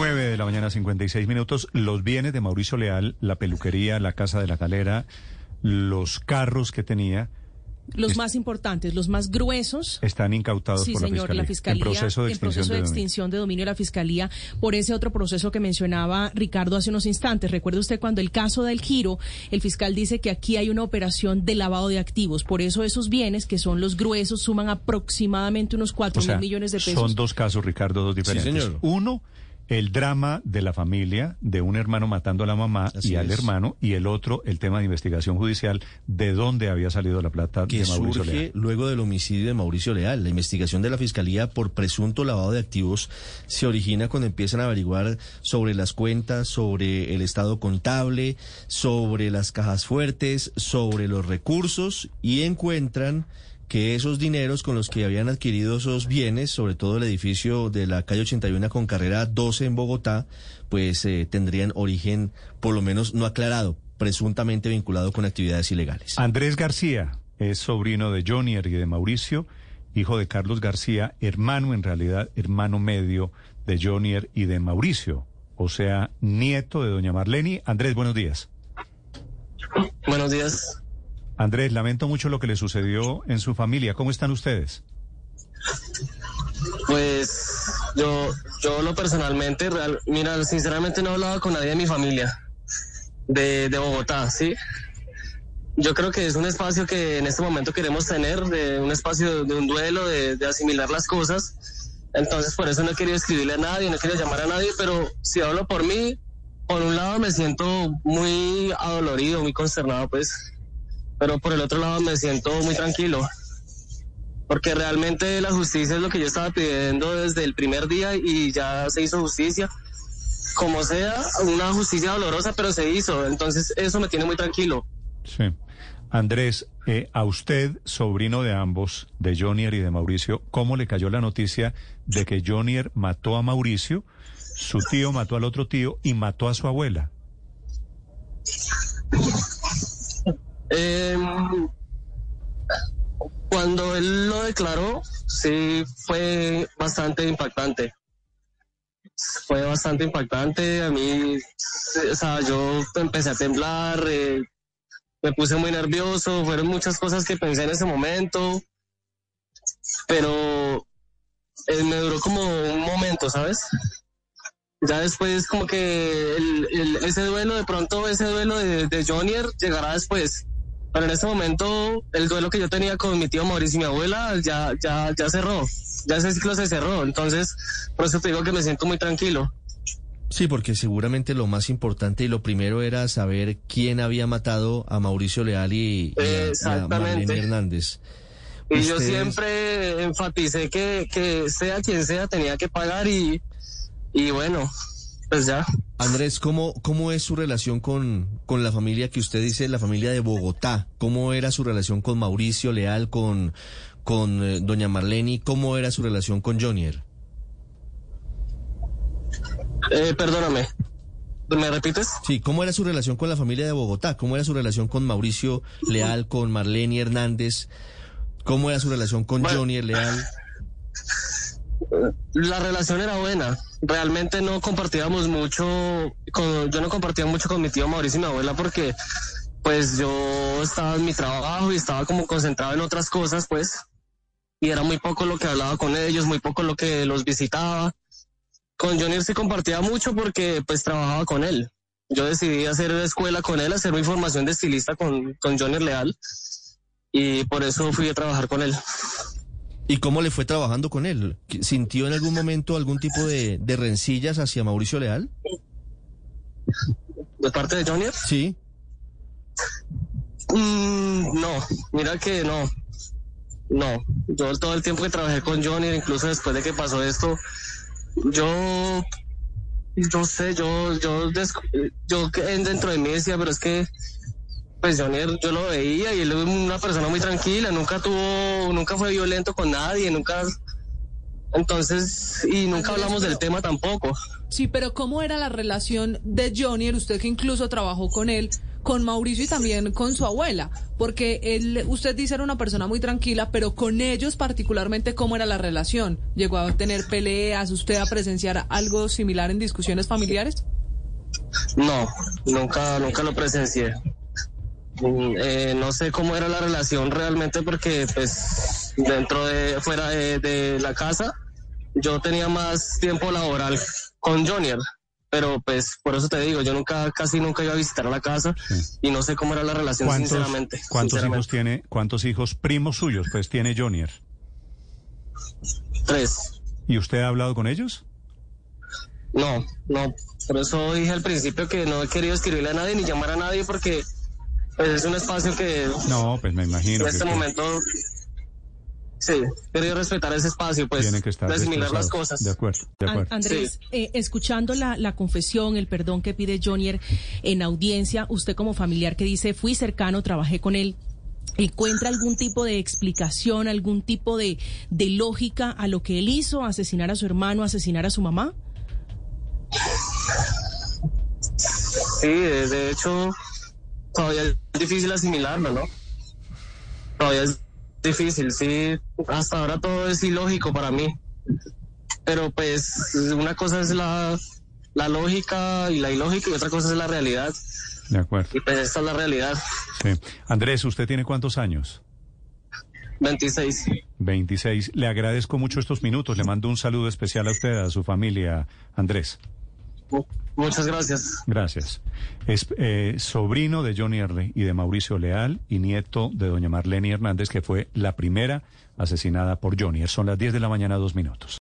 9 de la mañana, 56 minutos. Los bienes de Mauricio Leal, la peluquería, la casa de la galera, los carros que tenía. Los más importantes, los más gruesos. Están incautados Sí, por la señor, fiscalía. la fiscalía. En proceso de en proceso extinción de de dominio. extinción de dominio de la fiscalía por ese otro proceso que mencionaba Ricardo hace unos instantes. Recuerde usted cuando el caso del giro, el fiscal dice que aquí hay una operación de lavado de activos. Por eso esos bienes, que son los gruesos, suman aproximadamente unos cuatro O sea, mil millones de pesos. son dos casos, Ricardo, dos diferentes. señor. Uno, el drama de la familia, de un hermano matando a la mamá Así y al es. hermano, y el otro, el tema de investigación judicial, de dónde había salido la plata que de Mauricio surge Leal. luego del homicidio de Mauricio Leal. La investigación de la Fiscalía por presunto lavado de activos se origina cuando empiezan a averiguar sobre las cuentas, sobre el estado contable, sobre las cajas fuertes, sobre los recursos y encuentran que esos dineros con los que habían adquirido esos bienes, sobre todo el edificio de la calle 81 con carrera 12 en Bogotá, pues eh, tendrían origen por lo menos no aclarado, presuntamente vinculado con actividades ilegales. Andrés García es sobrino de Jonier y de Mauricio, hijo de Carlos García, hermano en realidad, hermano medio de Jonier y de Mauricio, o sea, nieto de doña Marleni. Andrés, buenos días. Buenos días. Andrés, lamento mucho lo que le sucedió en su familia. ¿Cómo están ustedes? Pues yo, yo lo personalmente, mira, sinceramente no he hablado con nadie de mi familia de, de Bogotá, ¿sí? Yo creo que es un espacio que en este momento queremos tener, un espacio de un duelo, de, de asimilar las cosas. Entonces por eso no he querido escribirle a nadie, no he querido llamar a nadie, pero si hablo por mí, por un lado me siento muy adolorido, muy consternado, pues, pero por el otro lado me siento muy tranquilo. porque realmente la justicia es lo que yo estaba pidiendo desde el primer día y ya se hizo justicia. Como sea, una justicia dolorosa, pero se hizo. Entonces eso me tiene muy tranquilo. Sí. Andrés, eh, a usted, sobrino de ambos, de Jonier y de Mauricio, ¿cómo le cayó la noticia de que Jonier mató a Mauricio, su tío mató al otro tío y mató a su abuela? Eh, cuando él lo declaró, sí fue bastante impactante. Fue bastante impactante. A mí, o sea, yo empecé a temblar, eh, me puse muy nervioso. Fueron muchas cosas que pensé en ese momento. Pero eh, me duró como un momento, ¿sabes? Ya después, como que ese duelo, de pronto, ese duelo de, de Jonier llegará después. Pero en este momento, el duelo que yo tenía con mi tío Mauricio y mi abuela ya, ya, ya cerró. Ya ese ciclo se cerró. Entonces, por eso te digo que me siento muy tranquilo. Sí, porque seguramente lo más importante y lo primero era saber quién había matado a Mauricio Leal y, y a-. Marlene Hernández. Y yo siempre enfaticé que, que sea quien sea, tenía que pagar y, y bueno, pues ya. Andrés, ¿cómo, ¿cómo es su relación con, con la familia que usted dice, la familia de Bogotá? ¿Cómo era su relación con Mauricio Leal, con, con eh, doña Marlene? ¿Cómo era su relación con Jonier? Eh, perdóname. ¿Me repites? Sí, ¿cómo era su relación con la familia de Bogotá? ¿Cómo era su relación con Mauricio Leal, con Marlene Hernández? ¿Cómo era su relación con Bueno. Jonier Leal? La relación era buena. Realmente no compartíamos mucho, yo no compartía mucho con mi tío Mauricio y mi abuela porque pues yo estaba en mi trabajo y estaba como concentrado en otras cosas, pues. Y era muy poco lo que hablaba con ellos, muy poco lo que los visitaba. Con Junior sí compartía mucho porque pues trabajaba con él. Yo decidí hacer escuela con él, hacer mi formación de estilista con, con Junior Leal. Y por eso fui a trabajar con él. ¿Y cómo le fue trabajando con él? ¿Sintió en algún momento algún tipo de, de rencillas hacia Mauricio Leal? De parte de Junior. Sí. Mm, no, mira que no. No, yo todo el tiempo que trabajé con Johnny, incluso después de que pasó esto, yo, yo sé, yo, yo, yo dentro de mí decía, pero es que, pues Johnny, yo lo veía y él es una persona muy tranquila, nunca tuvo, nunca fue violento con nadie, nunca, entonces, y nunca hablamos del tema tampoco. Sí, pero ¿cómo era la relación de Jonier, usted que incluso trabajó con él, con Mauricio y también con su abuela, porque él, usted dice era una persona muy tranquila, pero con ellos particularmente, ¿cómo era la relación? ¿Llegó a tener peleas? ¿Usted a presenciar algo similar en discusiones familiares? No, nunca, nunca lo presencié. Eh, no sé cómo era la relación realmente porque pues dentro de, fuera de, la casa, yo tenía más tiempo laboral con Jonier pero pues por eso te digo, yo nunca, casi nunca iba a visitar la casa y no sé cómo era la relación sinceramente. ¿Cuántos hijos tiene, cuántos hijos primos suyos pues tiene Jonier? Tres. ¿Y usted ha hablado con ellos? No, no, por eso dije al principio que no he querido escribirle a nadie ni llamar a nadie porque pues, es un espacio que... No, pues me imagino. En este momento Sí, quería respetar ese espacio, pues, Tiene que estar asimilar las cosas. De acuerdo, de acuerdo. Andrés, eh, escuchando la, la, confesión, el perdón que pide Jonier en audiencia, usted como familiar que dice, fui cercano, trabajé con él, ¿encuentra algún tipo de explicación, algún tipo de, de lógica a lo que él hizo, asesinar a su hermano, asesinar a su mamá? Sí, de hecho, todavía es difícil asimilarlo, ¿no? Todavía es difícil, sí. Hasta ahora todo es ilógico para mí. Pero pues una cosa es la, la lógica y la ilógica y otra cosa es la realidad. De acuerdo. Y pues esta es la realidad. Sí. Andrés, ¿usted tiene cuántos años? 26. 26. Le agradezco mucho estos minutos. Le mando un saludo especial a usted, a su familia, Andrés. Muchas gracias. Gracias. Es eh, sobrino de Johnny R. y de Mauricio Leal y nieto de doña Marlene Hernández, que fue la primera asesinada por Johnny. Son las 10 de la mañana, dos minutos.